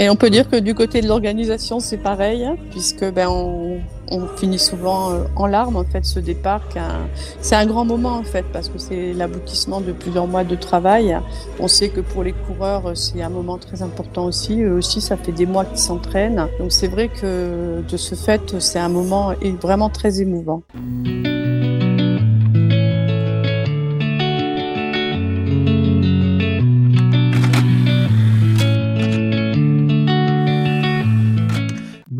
Et on peut dire que du côté de l'organisation, c'est pareil, hein, puisque ben, on, finit souvent euh, en larmes en fait ce départ. C'est un grand moment en fait parce que c'est l'aboutissement de plusieurs mois de travail. On sait que pour les coureurs c'est un moment très important aussi. Eux aussi ça fait des mois qu'ils s'entraînent. Donc c'est vrai que de ce fait c'est un moment vraiment très émouvant.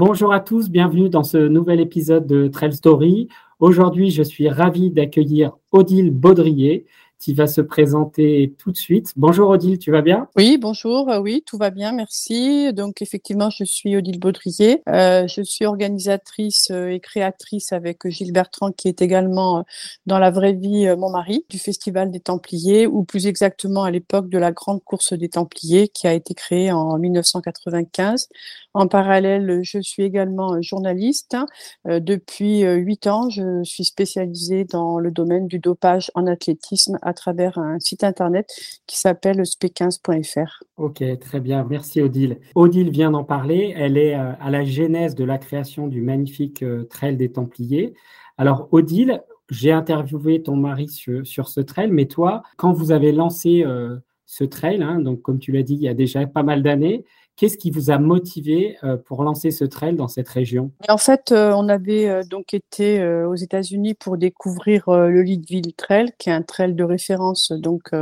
Bonjour à tous, bienvenue dans ce nouvel épisode de Trail Story. Aujourd'hui, je suis ravi d'accueillir Odile Baudrier, qui va se présenter tout de suite. Bonjour Odile, tu vas bien? Oui, bonjour, euh, oui, tout va bien, merci. Donc effectivement, je suis Odile Baudrier. Euh, je suis organisatrice euh, et créatrice avec Gilles Bertrand, qui est également dans la vraie vie mon mari, du Festival des Templiers, ou plus exactement à l'époque de la Grande Course des Templiers, qui a été créée en 1995. En parallèle, je suis également journaliste. Depuis huit ans, je suis spécialisée dans le domaine du dopage en athlétisme à travers un site internet qui s'appelle sp15.fr. Ok, très bien. Merci Odile. Odile vient d'en parler. Elle est euh, à la genèse de la création du magnifique euh, Trail des Templiers. Alors Odile, j'ai interviewé ton mari sur, ce trail, mais toi, quand vous avez lancé euh, ce trail, hein, donc comme tu l'as dit, il y a déjà pas mal d'années, Qu'est-ce qui vous a motivé euh, pour lancer ce trail dans cette région? En fait, euh, on avait euh, donc été aux États-Unis pour découvrir le Leadville Trail, qui est un trail de référence donc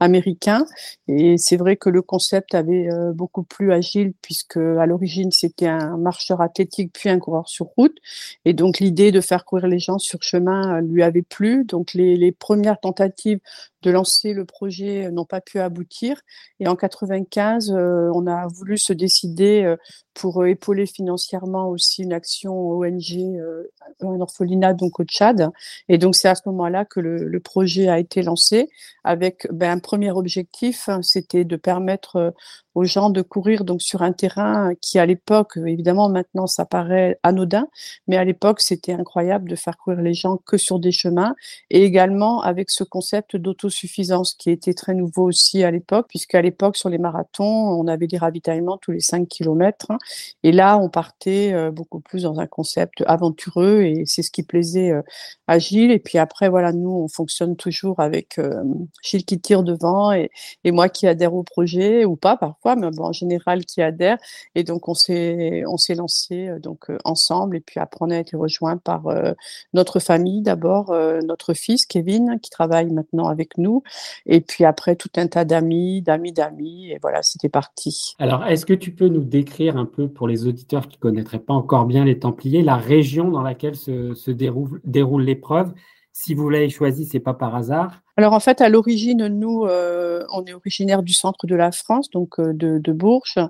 américain. Et c'est vrai que le concept avait beaucoup plus agile puisque à l'origine c'était un marcheur athlétique puis un coureur sur route. Et donc l'idée de faire courir les gens sur chemin lui avait plu. Donc les, les premières tentatives de lancer le projet n'ont pas pu aboutir. Et en 95, on a voulu se décider euh, pour euh, épauler financièrement aussi une action ONG euh, en orphelinat donc au Tchad. Et donc c'est à ce moment-là que le, projet a été lancé avec ben, un premier objectif, hein, c'était de permettre aux gens de courir donc sur un terrain qui à l'époque, évidemment maintenant ça paraît anodin, mais à l'époque c'était incroyable de faire courir les gens que sur des chemins et également avec ce concept d'autosuffisance qui était très nouveau aussi à l'époque, puisqu'à l'époque sur les marathons on avait des ravitaillements tous les 5 km hein, et là on partait euh, beaucoup plus dans un concept aventureux et c'est ce qui plaisait euh, à Gilles. Et puis après voilà nous on fonctionne toujours avec euh, Gilles qui tire devant et, et moi qui adhère au projet ou pas parfois mais en général qui adhèrent. Et donc on s'est on s'est lancé euh, donc euh, ensemble et puis après on a été rejoint par euh, notre famille d'abord, notre fils Kevin qui travaille maintenant avec nous et puis après tout un tas d'amis, d'amis d'amis et voilà c'était parti. Alors est-ce que tu peux nous décrire un peu pour les auditeurs qui connaîtraient pas encore bien les Templiers la région dans laquelle se, se déroule, déroule l'épreuve? Si vous l'avez choisi, c'est pas par hasard. Alors en fait, à l'origine, nous, euh, on est originaire du centre de la France, donc euh, de, Bourges,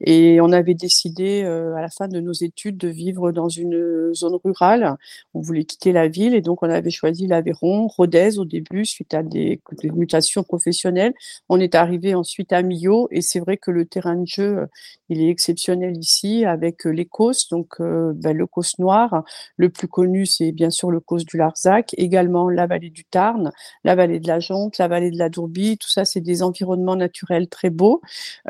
et on avait décidé euh, à la fin de nos études de vivre dans une zone rurale. On voulait quitter la ville, et donc on avait choisi l'Aveyron, Rodez au début, suite à des, mutations professionnelles. On est arrivé ensuite à Millau, et c'est vrai que le terrain de jeu, il est exceptionnel ici, avec les Causses, donc ben, le Causse noir. Le plus connu, c'est bien sûr le Causse du Larzac, également la vallée du Tarn, la vallée vallée de la Jonque, la vallée de la Dourbie, tout ça, c'est des environnements naturels très beaux,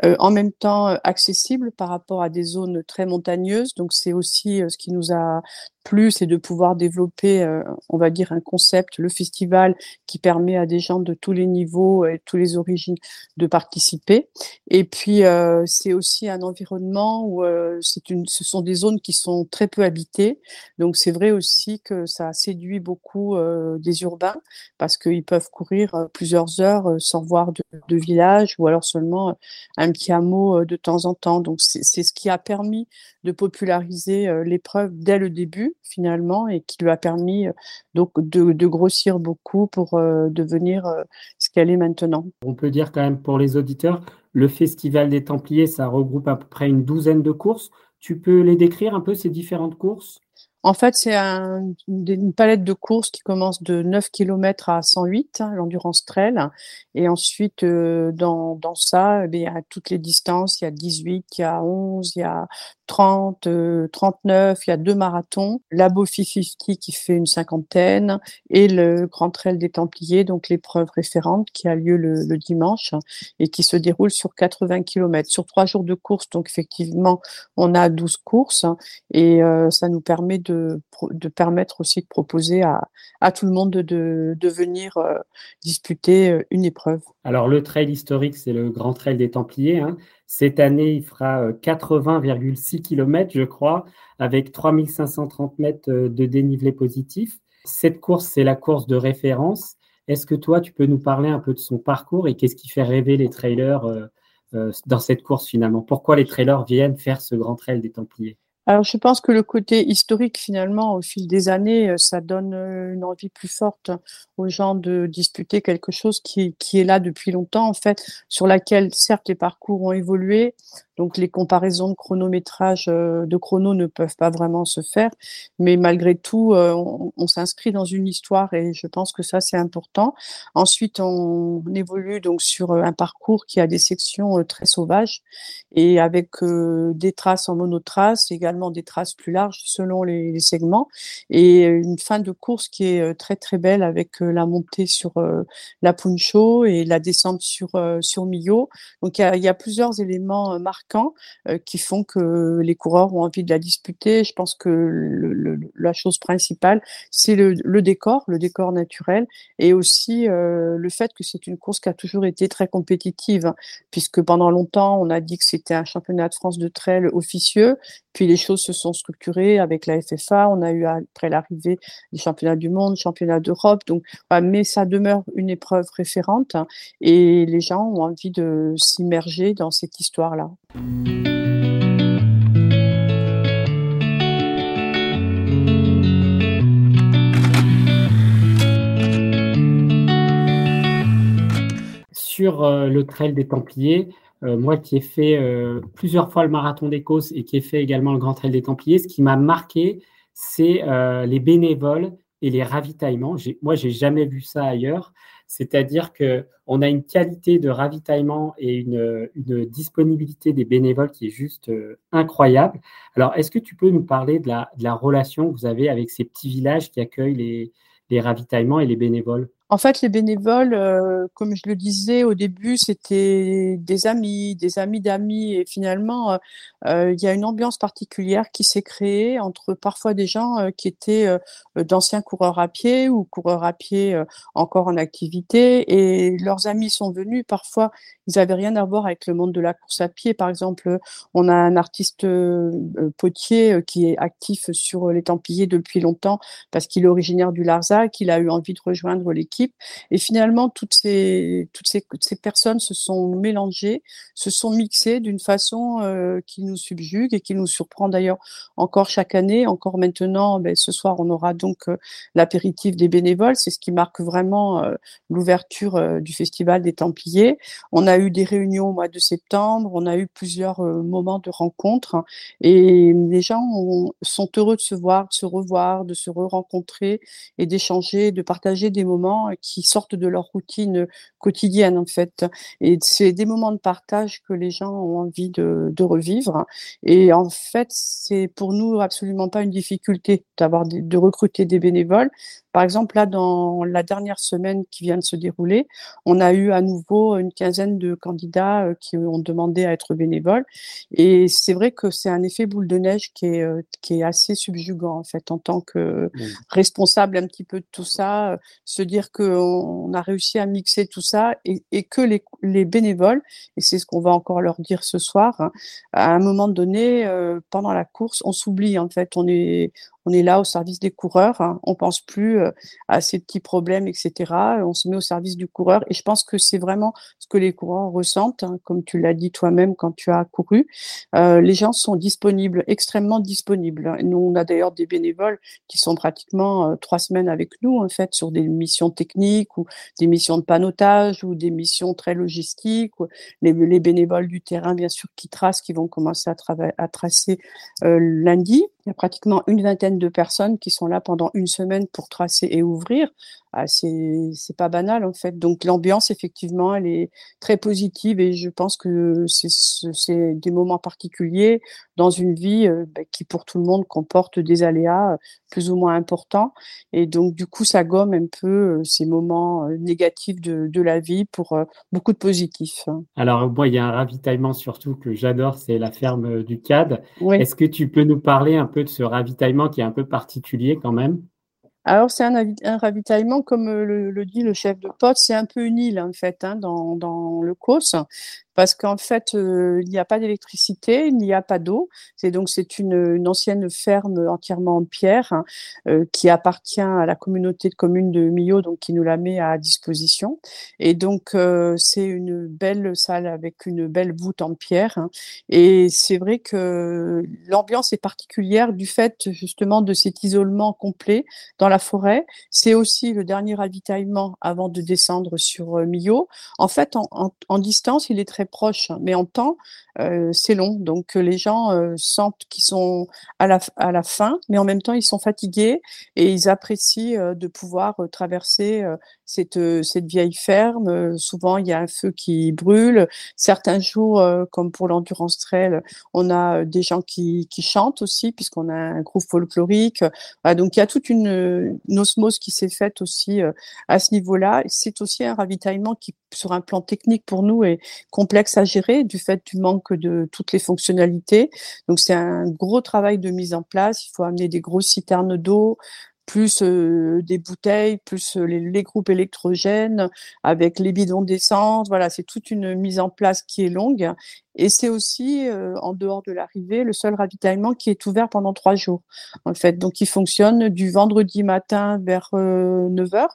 euh, en même temps euh, accessibles par rapport à des zones très montagneuses. Donc, c'est aussi euh, ce qui nous a plus, c'est de pouvoir développer, euh, on va dire, un concept, le festival, qui permet à des gens de tous les niveaux et tous les origines de participer. Et puis, euh, c'est aussi un environnement où euh, c'est une, ce sont des zones qui sont très peu habitées. Donc, c'est vrai aussi que ça séduit beaucoup des urbains parce qu'ils peuvent courir plusieurs heures sans voir de, de, village ou alors seulement un petit hameau de temps en temps. Donc, c'est ce qui a permis de populariser l'épreuve dès le début finalement et qui lui a permis euh, donc de, grossir beaucoup pour euh, devenir euh, ce qu'elle est maintenant. On peut dire quand même pour les auditeurs, le Festival des Templiers, ça regroupe à peu près une douzaine de courses. Tu peux les décrire un peu ces différentes courses? En fait, c'est une palette de courses qui commence de 9 km à 108, hein, l'endurance trail. Et ensuite, euh, dans, dans ça, eh il y a toutes les distances. Il y a 18, il y a 11, il y a 30, 39, il y a deux marathons. La 50 qui fait une cinquantaine et le Grand Trail des Templiers, donc l'épreuve référente qui a lieu le, dimanche et qui se déroule sur 80 km. Sur trois jours de course, donc effectivement, on a 12 courses et euh, ça nous permet de, permettre aussi de proposer à, tout le monde de, venir euh, disputer euh, une épreuve. Alors le trail historique, c'est le Grand Trail des Templiers. Hein. Cette année, il fera 80,6 km, je crois, avec 3530 mètres de dénivelé positif. Cette course, c'est la course de référence. Est-ce que toi, tu peux nous parler un peu de son parcours et qu'est-ce qui fait rêver les trailers dans cette course finalement? Pourquoi les trailers viennent faire ce Grand Trail des Templiers? Alors, je pense que le côté historique, finalement, au fil des années, euh, ça donne euh, une envie plus forte aux gens de disputer quelque chose qui, qui est là depuis longtemps, en fait, sur laquelle, certes, les parcours ont évolué, donc les comparaisons de chronométrage euh, de chrono ne peuvent pas vraiment se faire, mais malgré tout, euh, on, s'inscrit dans une histoire et je pense que ça c'est important. Ensuite, on, évolue donc sur euh, un parcours qui a des sections très sauvages et avec des traces en monotrace, également des traces plus larges selon les, segments et une fin de course qui est très très belle avec la montée sur la Puncho et la descente sur sur Millau. Donc il y y a plusieurs éléments marquants euh, qui font que les coureurs ont envie de la disputer. Je pense que la chose principale, c'est le, décor, le décor naturel, et aussi euh, le fait que c'est une course qui a toujours été très compétitive, puisque pendant longtemps, on a dit que c'était un championnat de France de trail officieux, puis les choses se sont structurées avec la FFA. On a eu après l'arrivée des championnats du monde, championnats d'Europe. Donc, mais ça demeure une épreuve référente et les gens ont envie de s'immerger dans cette histoire-là. Sur euh, le trail des Templiers, euh, moi qui ai fait euh, plusieurs fois le marathon d'Écosse et qui ai fait également le Grand Trail des Templiers, ce qui m'a marqué, c'est les bénévoles et les ravitaillements. Moi, j'ai jamais vu ça ailleurs. C'est-à-dire qu'on a une qualité de ravitaillement et une, disponibilité des bénévoles qui est juste euh, incroyable. Alors, est-ce que tu peux nous parler de la, relation que vous avez avec ces petits villages qui accueillent les ravitaillements et les bénévoles? En fait, les bénévoles, euh, comme je le disais au début, c'était des amis, des amis d'amis, et finalement, euh, euh, il y a une ambiance particulière qui s'est créée entre parfois des gens qui étaient d'anciens coureurs à pied ou coureurs à pied encore en activité, et leurs amis sont venus. Parfois, ils n'avaient rien à voir avec le monde de la course à pied. Par exemple, on a un artiste potier qui est actif sur les Templiers depuis longtemps parce qu'il est originaire du Larzac, il a eu envie de rejoindre l'équipe et finalement, toutes ces, personnes se sont mélangées, se sont mixées d'une façon euh, qui nous subjugue et qui nous surprend d'ailleurs encore chaque année. Encore maintenant, ben, ce soir, on aura donc euh, l'apéritif des bénévoles. C'est ce qui marque vraiment euh, l'ouverture du Festival des Templiers. On a eu des réunions au mois de septembre, on a eu plusieurs moments de rencontres et les gens sont heureux de se voir, de se revoir, de se re-rencontrer et d'échanger, de partager des moments qui sortent de leur routine quotidienne en fait. Et c'est des moments de partage que les gens ont envie de, revivre. Et en fait, c'est pour nous absolument pas une difficulté d'avoir de recruter des bénévoles par exemple, là, dans la dernière semaine qui vient de se dérouler, on a eu à nouveau une quinzaine de candidats euh, qui ont demandé à être bénévoles. Et c'est vrai que c'est un effet boule de neige qui est, euh, qui est assez subjugant, en fait, en tant que responsable un petit peu de tout ça, euh, se dire qu'on a réussi à mixer tout ça et, et que les, les, bénévoles, et c'est ce qu'on va encore leur dire ce soir, hein, à un moment donné, pendant la course, on s'oublie, en fait, on est, on est là au service des coureurs, hein. on pense plus euh, à ces petits problèmes, etc. On se met au service du coureur et je pense que c'est vraiment ce que les coureurs ressentent, hein, comme tu l'as dit toi-même quand tu as couru. Euh, les gens sont disponibles, extrêmement disponibles. Nous, on a d'ailleurs des bénévoles qui sont pratiquement euh, trois semaines avec nous, en fait, sur des missions techniques ou des missions de panotage ou des missions très logistiques. Les, les bénévoles du terrain, bien sûr, qui tracent, qui vont commencer à tracer lundi. Il y a pratiquement une vingtaine de personnes qui sont là pendant une semaine pour tracer et ouvrir. Ah, c'est pas banal en fait. Donc l'ambiance effectivement, elle est très positive et je pense que c'est des moments particuliers dans une vie euh, bah, qui pour tout le monde comporte des aléas euh, plus ou moins importants et donc du coup ça gomme un peu euh, ces moments négatifs de, de la vie pour beaucoup de positifs. Alors moi il y a un ravitaillement surtout que j'adore, c'est la ferme du CAD. Est-ce que tu peux nous parler un peu de ce ravitaillement qui est un peu particulier quand même? Alors, c'est un, ravitaillement, comme le, le, dit le chef de poste, c'est un peu une île, en fait, hein, dans, dans, le COS parce qu'en fait, euh, il n'y a pas d'électricité, il n'y a pas d'eau. C'est donc c'est une, une, ancienne ferme entièrement en pierre hein, euh, qui appartient à la communauté de communes de Millau, donc qui nous la met à disposition. Et donc euh, c'est une belle salle avec une belle voûte en pierre. Hein. Et c'est vrai que l'ambiance est particulière du fait justement de cet isolement complet dans la forêt. C'est aussi le dernier ravitaillement avant de descendre sur Millau. En fait, en, en, en distance, il est très proche, mais en temps, c'est long. Donc les gens sentent qu'ils sont à la, à la fin, mais en même temps, ils sont fatigués et ils apprécient de pouvoir traverser cette, cette vieille ferme. souvent, il y a un feu qui brûle. Certains jours, comme pour l'endurance trail, on a des gens qui, qui chantent aussi, puisqu'on a un groupe folklorique. donc il y a toute une, une osmose qui s'est faite aussi à ce niveau-là. C'est aussi un ravitaillement qui, sur un plan technique pour nous, est complexe à gérer du fait du manque de toutes les fonctionnalités. Donc c'est un gros travail de mise en place. Il faut amener des grosses citernes d'eau, plus des bouteilles, plus euh, les, groupes électrogènes, avec les bidons d'essence. Voilà, c'est toute une mise en place qui est longue. Et c'est aussi, euh, en dehors de l'arrivée, le seul ravitaillement qui est ouvert pendant trois jours, en fait. Donc, il fonctionne du vendredi matin vers 9h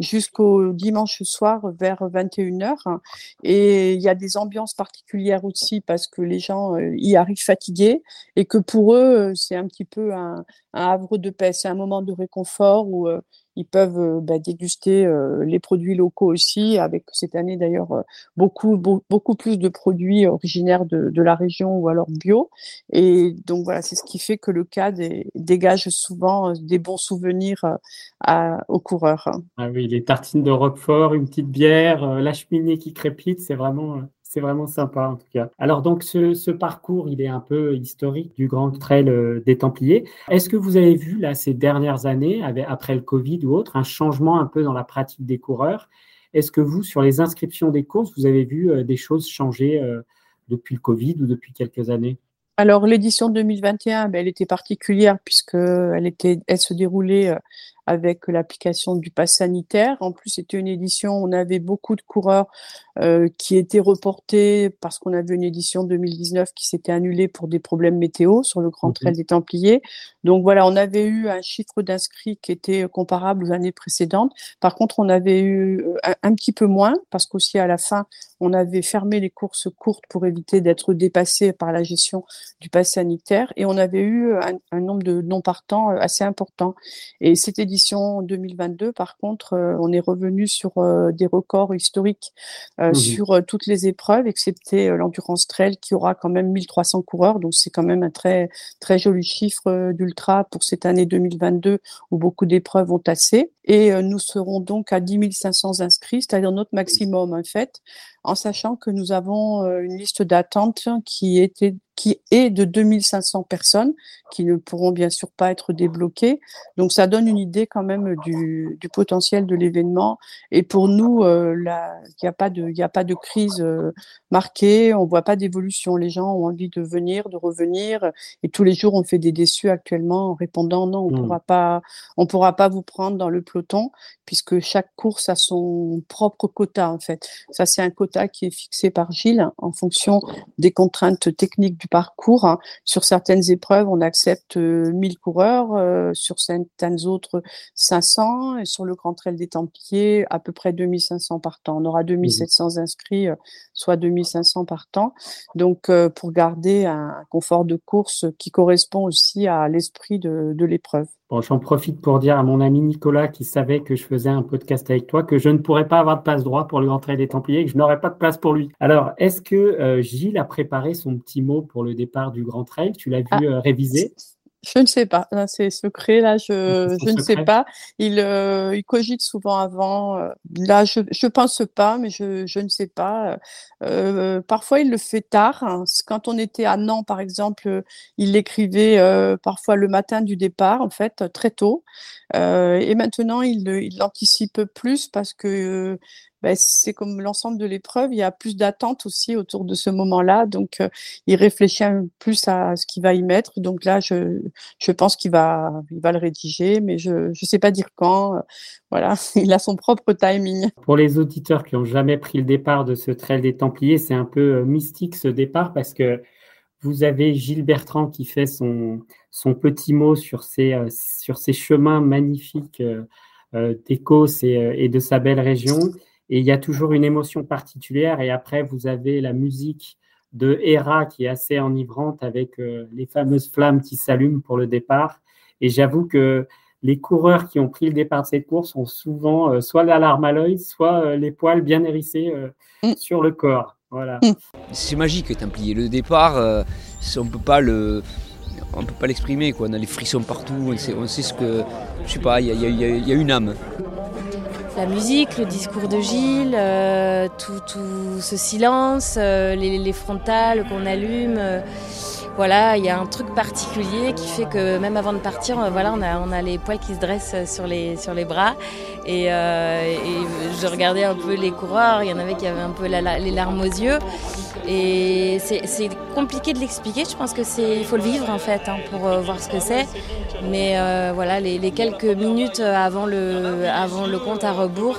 jusqu'au dimanche soir vers 21h. Et il y a des ambiances particulières aussi parce que les gens y arrivent fatigués et que pour eux, c'est un petit peu un, un havre de paix. C'est un moment de réconfort où euh, ils peuvent euh, bah, déguster euh, les produits locaux aussi, avec cette année d'ailleurs beaucoup, beaucoup plus de produits originaires de, la région ou alors bio. Et donc voilà, c'est ce qui fait que le CAD dégage souvent des bons souvenirs aux coureurs. Ah oui, les tartines de Roquefort, une petite bière, la cheminée qui crépite, c'est vraiment c'est vraiment sympa en tout cas. Alors donc ce, parcours, il est un peu historique du Grand Trail euh, des Templiers. Est-ce que vous avez vu là ces dernières années, après le Covid ou autre, un changement un peu dans la pratique des coureurs? Est-ce que vous, sur les inscriptions des courses, vous avez vu euh, des choses changer euh, depuis le Covid ou depuis quelques années? Alors l'édition 2021, ben, elle était particulière puisqu'elle elle se déroulait avec l'application du pass sanitaire. En plus, c'était une édition, on avait beaucoup de coureurs euh, qui étaient reportés parce qu'on avait une édition 2019 qui s'était annulée pour des problèmes météo sur le Grand Trail des Templiers. Donc voilà, on avait eu un chiffre d'inscrits qui était comparable aux années précédentes. Par contre, on avait eu euh, un, petit peu moins parce qu'aussi à la fin, on avait fermé les courses courtes pour éviter d'être dépassé par la gestion du pass sanitaire et on avait eu un, un nombre de non partants euh, assez important. Et cette édition 2022, par contre, on est revenu sur des records historiques mmh sur toutes les épreuves, excepté l'endurance trail qui aura quand même 1300 coureurs. Donc c'est quand même un très très joli chiffre d'ultra pour cette année 2022 où beaucoup d'épreuves ont tassé. Et nous serons donc à 10 500 inscrits, c'est-à-dire notre maximum en fait, en sachant que nous avons une liste d'attente qui était qui est de 2500 personnes qui ne pourront bien sûr pas être débloquées. Donc ça donne une idée quand même du, du potentiel de l'événement. Et pour nous, euh, il n'y a pas de, a pas de crise euh, marquée. On voit pas d'évolution. Les gens ont envie de venir, de revenir. Et tous les jours, on fait des déçus actuellement en répondant non, on ne mmh. on pourra pas vous prendre dans le peloton puisque chaque course a son propre quota en fait. Ça c'est un quota qui est fixé par Gilles en fonction des contraintes techniques du parcours. Hein. Sur certaines épreuves, on accepte 1000 euh, coureurs, euh, sur certaines autres 500, et sur le Grand Trail des Templiers, à peu près 2500 par temps. On aura 2700 mmh inscrits, euh, soit 2500 par temps. Donc, pour garder un confort de course qui correspond aussi à l'esprit de, de l'épreuve. Bon, j'en profite pour dire à mon ami Nicolas qui savait que je faisais un podcast avec toi que je ne pourrais pas avoir de passe droit pour lui entrer des Templiers, que je n'aurais pas de place pour lui. Alors, est-ce que euh, Gilles a préparé son petit mot pour le départ du Grand Trail? Tu l'as vu ah, euh, réviser Je ne sais pas, c'est secret, là, je, je ne sais pas. Il, euh, il cogite souvent avant. Euh, là, je ne pense pas, mais je, je ne sais pas. Euh, parfois, il le fait tard. Hein. Quand on était à Nantes, par exemple, il l'écrivait parfois le matin du départ, en fait, très tôt. et maintenant, il l'anticipe plus parce que ben, c'est comme l'ensemble de l'épreuve, il y a plus d'attente aussi autour de ce moment-là. Donc, euh, il réfléchit un plus à ce qu'il va y mettre. Donc là, je, je pense qu'il va, il va le rédiger, mais je ne sais pas dire quand. Euh, voilà, il a son propre timing. Pour les auditeurs qui n'ont jamais pris le départ de ce trail des Templiers, c'est un peu euh, mystique ce départ parce que vous avez Gilles Bertrand qui fait son, son petit mot sur ces, sur ces chemins magnifiques d'Écosse et de sa belle région. Et il y a toujours une émotion particulière. Et après, vous avez la musique de Hera qui est assez enivrante avec euh, les fameuses flammes qui s'allument pour le départ. Et j'avoue que les coureurs qui ont pris le départ de cette course ont souvent euh, soit la larme à l'œil, soit euh, les poils bien hérissés mm. sur le corps. Voilà. Mm. C'est magique, Templier. Le départ, on peut pas le, on peut pas l'exprimer. On a les frissons partout. On sait, ce que, je sais pas, il y, y a une âme la musique, le discours de Gilles, euh, tout, ce silence, euh, les, frontales qu'on allume. Euh, voilà, il y a un truc particulier qui fait que même avant de partir, voilà, on a, les poils qui se dressent sur les, sur les bras. Et, je regardais un peu les coureurs, il y en avait qui avaient un peu les larmes aux yeux. Et c'est compliqué de l'expliquer. Je pense que c'est, il faut le vivre en fait hein, pour euh, voir ce que c'est. Mais euh, voilà, les, quelques minutes avant le, avant le compte à rebours,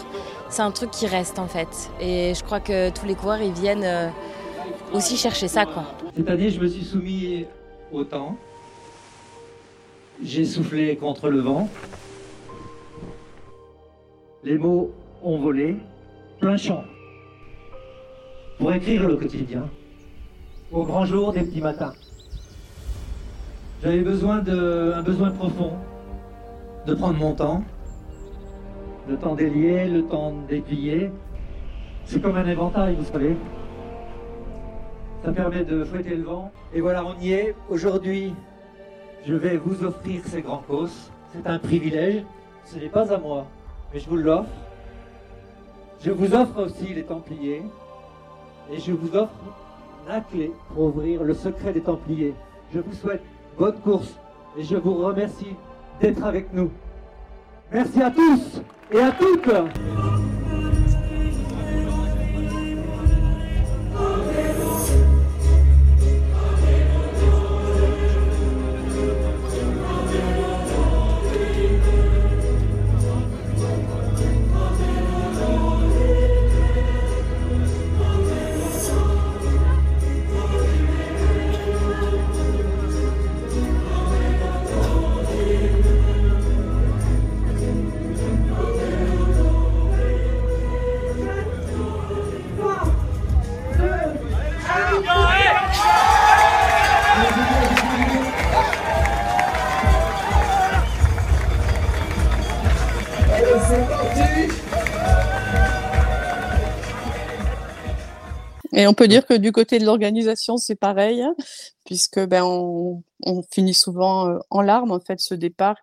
c'est un truc qui reste en fait. Et je crois que tous les coureurs ils viennent euh, aussi chercher ça quoi. Cette année, je me suis soumis au temps. J'ai soufflé contre le vent. Les mots ont volé, plein champ pour écrire le quotidien, au grand jour des petits matins. J'avais besoin d'un besoin profond, de prendre mon temps, le temps délié, le temps déplié. C'est comme un éventail, vous savez. Ça permet de fouetter le vent. Et voilà, on y est. Aujourd'hui, je vais vous offrir ces grands causes. C'est un privilège. Ce n'est pas à moi, mais je vous l'offre. Je vous offre aussi les Templiers, et je vous offre la clé pour ouvrir le secret des Templiers. Je vous souhaite bonne course et je vous remercie d'être avec nous. Merci à tous et à toutes. Et on peut dire que du côté de l'organisation, c'est pareil, hein, puisque ben on, finit souvent euh, en larmes en fait ce départ.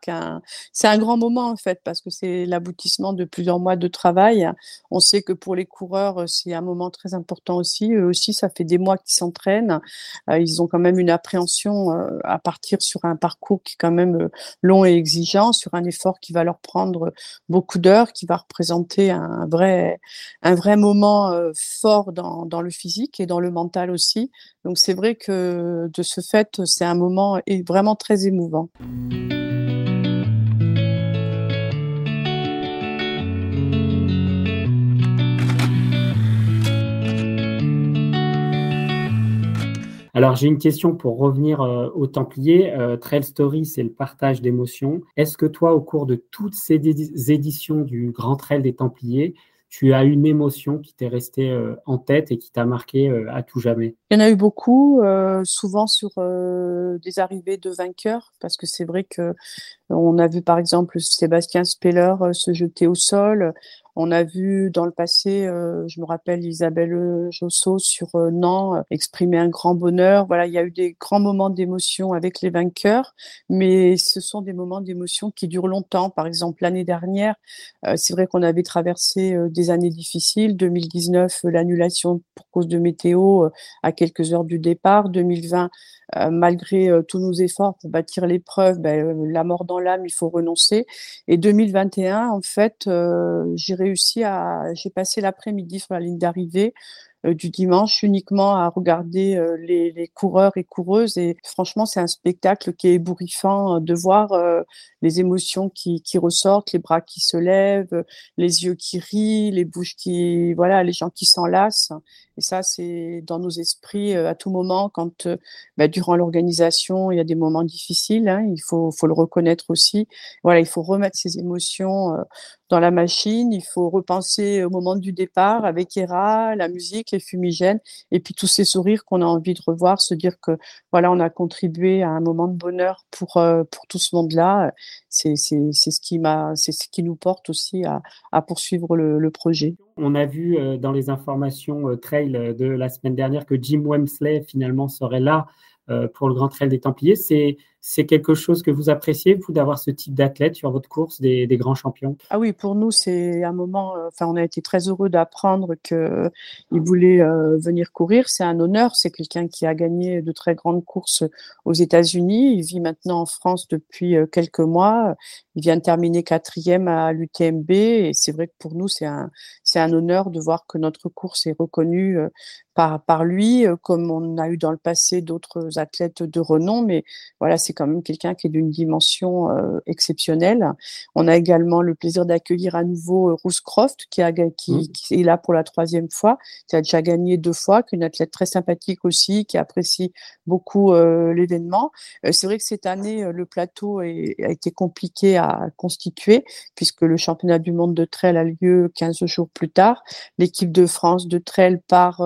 C'est un grand moment en fait parce que c'est l'aboutissement de plusieurs mois de travail. On sait que pour les coureurs euh, c'est un moment très important aussi. Eux aussi ça fait des mois qu'ils s'entraînent. Euh, ils ont quand même une appréhension à partir sur un parcours qui est quand même long et exigeant, sur un effort qui va leur prendre beaucoup d'heures, qui va représenter un vrai un vrai moment fort dans, dans le physique et dans le mental aussi. Donc c'est vrai que de ce fait c'est un moment vraiment très émouvant. Alors j'ai une question pour revenir euh, au Templier. Euh, Trail Story, c'est le partage d'émotions. Est-ce que toi, au cours de toutes ces éditions du Grand Trail des Templiers, tu as une émotion qui t'est restée euh, en tête et qui t'a marqué euh, à tout jamais Il y en a eu beaucoup, euh, souvent sur des arrivées de vainqueurs, parce que c'est vrai que on a vu par exemple Sébastien Speller se jeter au sol. On a vu dans le passé, je me rappelle Isabelle Josso sur Nantes exprimer un grand bonheur. Voilà, il y a eu des grands moments d'émotion avec les vainqueurs, mais ce sont des moments d'émotion qui durent longtemps. Par exemple, l'année dernière, c'est vrai qu'on avait traversé des années difficiles. 2019, l'annulation pour cause de météo à quelques heures du départ. 2020, euh, malgré euh, tous nos efforts pour bâtir l'épreuve, ben, euh, la mort dans l'âme, il faut renoncer. Et 2021, en fait, j'ai réussi à, j'ai passé l'après-midi sur la ligne d'arrivée du dimanche uniquement à regarder les, les, coureurs et coureuses. Et franchement, c'est un spectacle qui est ébouriffant de voir les émotions qui, qui, ressortent, les bras qui se lèvent, les yeux qui rient, les bouches qui, voilà, les gens qui s'enlacent. Et ça, c'est dans nos esprits à tout moment quand bah, durant l'organisation, il y a des moments difficiles, hein, il faut, faut, le reconnaître aussi. Voilà, il faut remettre ses émotions euh, dans la machine, il faut repenser au moment du départ avec Hera, la musique, les fumigènes, et puis tous ces sourires qu'on a envie de revoir, se dire que voilà, on a contribué à un moment de bonheur pour, euh, pour tout ce monde-là. C'est ce qui m'a, c'est ce qui nous porte aussi à, à poursuivre le, projet. On a vu euh, dans les informations trail de la semaine dernière que Jim Wemsley finalement serait là euh, pour le Grand Trail des Templiers. C'est c'est quelque chose que vous appréciez, vous, d'avoir ce type d'athlète sur votre course, des, grands champions? Ah oui, pour nous, c'est un moment. Euh, enfin, on a été très heureux d'apprendre qu'il voulait euh, venir courir. C'est un honneur. C'est quelqu'un qui a gagné de très grandes courses aux États-Unis. Il vit maintenant en France depuis euh, quelques mois. Il vient de terminer quatrième à l'UTMB. Et c'est vrai que pour nous, c'est un, c'est un honneur de voir que notre course est reconnue par, par lui, comme on a eu dans le passé d'autres athlètes de renom. Mais voilà, c'est quand même quelqu'un qui est d'une dimension euh, exceptionnelle. On a également le plaisir d'accueillir à nouveau euh, Croft, qui, a, qui, mmh. qui, est là pour la troisième fois, qui a déjà gagné deux fois, qui est une athlète très sympathique aussi, qui apprécie beaucoup euh, l'événement. Euh, c'est vrai que cette année, le plateau est, a été compliqué à constituer, puisque le championnat du monde de trail a lieu 15 jours plus tard. L'équipe de France de trail part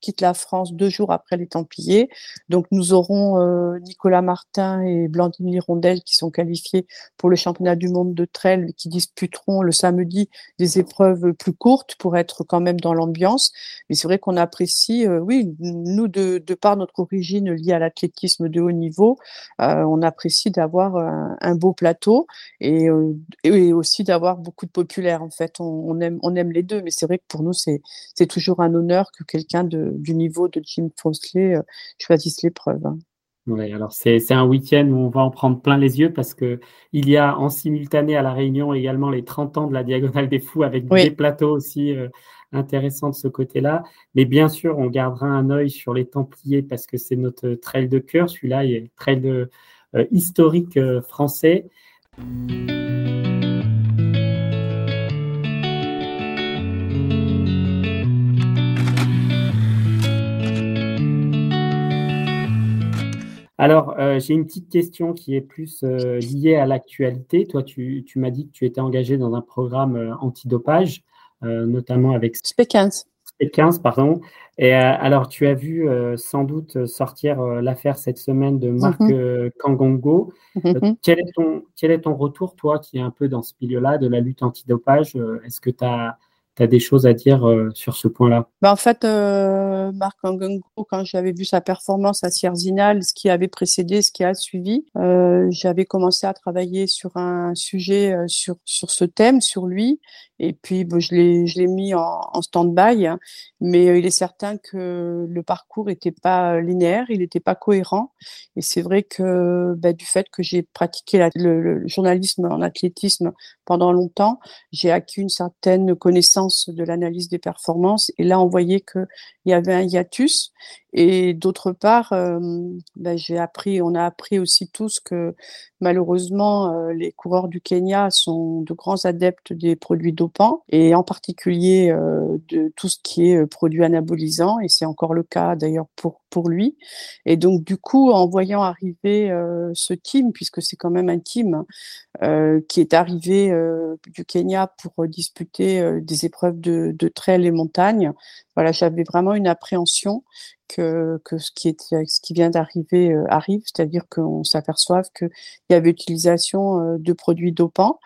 quitte la France deux jours après les Templiers. Donc nous aurons euh, Nicolas Martin et Blandine Lirondelle qui sont qualifiés pour le championnat du monde de trail qui disputeront le samedi des épreuves plus courtes pour être quand même dans l'ambiance. Mais c'est vrai qu'on apprécie, euh, oui, nous de, par notre origine liée à l'athlétisme de haut niveau, euh, on apprécie d'avoir un, beau plateau et, aussi d'avoir beaucoup de populaires. En fait, on, on, aime on aime les deux, mais c'est vrai que pour nous c'est toujours un honneur que quelqu'un de du niveau de Jim Fosley euh, choisissent l'épreuve. Hein. Oui, alors c'est un week-end où on va en prendre plein les yeux parce que il y a en simultané à La Réunion également les 30 ans de la Diagonale des Fous avec des plateaux aussi euh, intéressants de ce côté-là. Mais bien sûr, on gardera un œil sur les Templiers parce que c'est notre trail de cœur. Celui-là est trail de, euh, historique français. Alors, euh, j'ai une petite question qui est plus euh, liée à l'actualité. Toi, tu, m'as dit que tu étais engagé dans un programme euh, antidopage, notamment avec SP15. SP15, pardon. Et alors, tu as vu sans doute sortir l'affaire cette semaine de Marc mm-hmm. Kangongo. Mm-hmm. quel, est ton, quel est ton retour, toi, qui est un peu dans ce milieu-là de la lutte antidopage? Est-ce que tu as tu as des choses à dire euh, sur ce point-là? Bah En fait, euh, Marc Angungo, quand j'avais vu sa performance à Sierzinal, ce qui avait précédé, ce qui a suivi, euh, j'avais commencé à travailler sur un sujet sur, sur ce thème, sur lui. Et puis, bon, je l'ai mis en, stand-by. Hein. mais il est certain que le parcours n'était pas linéaire, il n'était pas cohérent. Et c'est vrai que bah, du fait que j'ai pratiqué le journalisme en athlétisme pendant longtemps, j'ai acquis une certaine connaissance de l'analyse des performances. Et là, on voyait qu'il y avait un hiatus. Et d'autre part, ben, j'ai appris, on a appris aussi tous que malheureusement, euh, les coureurs du Kenya sont de grands adeptes des produits dopants et en particulier euh, de tout ce qui est produit anabolisant. Et c'est encore le cas d'ailleurs pour pour lui. Et donc du coup, en voyant arriver ce team, puisque c'est quand même un team qui est arrivé du Kenya pour disputer des épreuves de, de trail et montagne, voilà, j'avais vraiment une appréhension que, ce, qui est, ce qui vient d'arriver euh, arrive, c'est-à-dire qu'on s'aperçoive qu'il y avait utilisation euh, de produits dopants.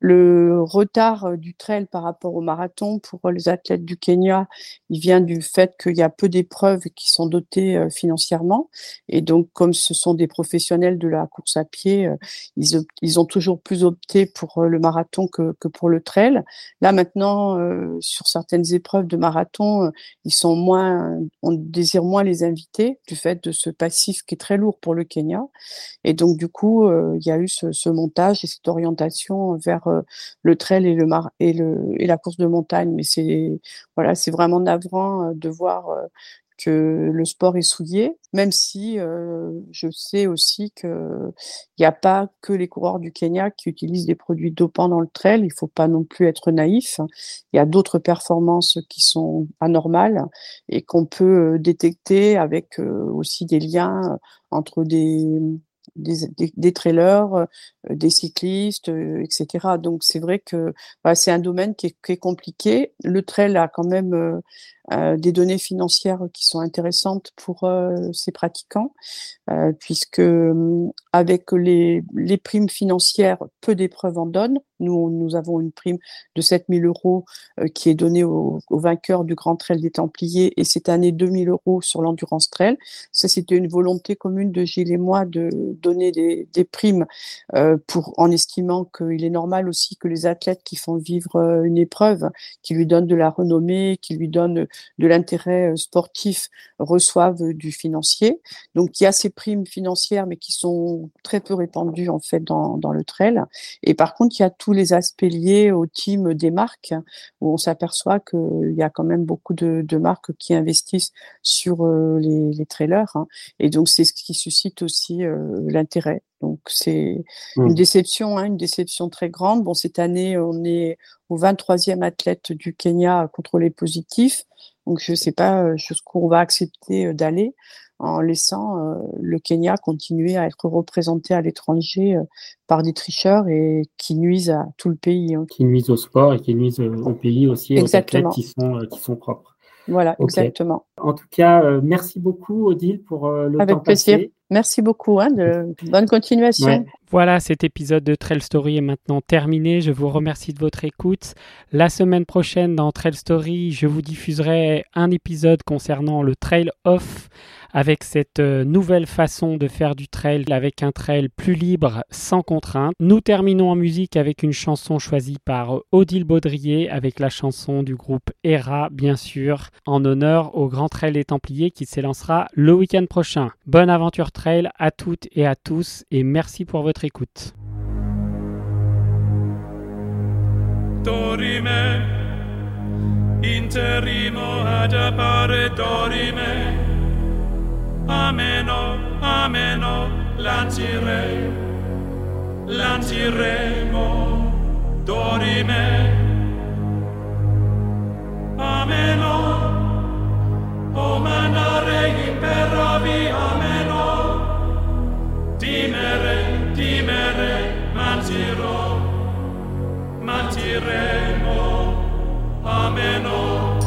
Le retard euh, du trail par rapport au marathon pour les athlètes du Kenya, il vient du fait qu'il y a peu d'épreuves qui sont dotées euh, financièrement. Et donc, comme ce sont des professionnels de la course à pied, euh, ils, ils ont toujours plus opté pour le marathon que, que pour le trail. Là, maintenant, sur certaines épreuves de marathon, ils sont moins, on désire moins les inviter du fait de ce passif qui est très lourd pour le Kenya. Et donc, du coup, il y a eu ce, montage et cette orientation vers euh, le trail et le mar et le et la course de montagne. Mais c'est voilà, c'est vraiment navrant euh, de voir euh, que le sport est souillé, même si je sais aussi qu'il n'y a pas que les coureurs du Kenya qui utilisent des produits dopants dans le trail. Il faut pas non plus être naïf. Il y a d'autres performances qui sont anormales et qu'on peut détecter avec aussi des liens entre des, des, trailers, euh, des cyclistes, euh, etc. Donc c'est vrai que c'est un domaine qui est, compliqué. Le trail a quand même euh, des données financières qui sont intéressantes pour ces pratiquants, puisque avec les, les primes financières, peu d'épreuves en donnent. Nous, nous avons une prime de 7000 euros qui est donnée aux, vainqueurs du Grand Trail des Templiers et cette année 2000 euros sur l'Endurance Trail. Ça, c'était une volonté commune de Gilles et moi de donner des, des primes euh, pour en estimant qu'il est normal aussi que les athlètes qui font vivre euh, une épreuve, qui lui donnent de la renommée, qui lui donnent de l'intérêt euh, sportif, reçoivent du financier. Donc il y a ces primes financières, mais qui sont très peu répandues en fait dans, dans le trail. Et par contre, il y a tous les aspects liés au team des marques, où on s'aperçoit qu'il y a quand même beaucoup de, de marques qui investissent sur les, les, trailers. Hein. Et donc c'est ce qui suscite aussi l'intérêt. Donc c'est une mmh. déception, hein, une déception très grande. Bon, cette année, on est au 23e athlète du Kenya contrôlé positif. Donc je ne sais pas euh, jusqu'où on va accepter euh, d'aller en laissant euh, le Kenya continuer à être représenté à l'étranger par des tricheurs et qui nuisent à tout le pays. Hein. Qui nuisent au sport et qui nuisent au pays aussi, aux athlètes qui sont, qui sont propres. Voilà, exactement. En tout cas, merci beaucoup Odile pour le Avec temps plaisir. Merci beaucoup. Hein, de... Bonne continuation. Voilà, cet épisode de Trail Story est maintenant terminé. Je vous remercie de votre écoute. La semaine prochaine, dans Trail Story, je vous diffuserai un épisode concernant le Trail Off avec cette euh, nouvelle façon de faire du trail, avec un trail plus libre, sans contrainte. Nous terminons en musique avec une chanson choisie par Odile Baudrier, avec la chanson du groupe Hera, bien sûr, en honneur au Grand Trail des Templiers qui s'élancera le week-end prochain. Bonne aventure trail à toutes et à tous et merci pour votre écoute. ameno, ameno, lancire, lanciremo, dorime, ameno, o manare imperavi, ameno, timere, timere, manciro, manciremo, ameno,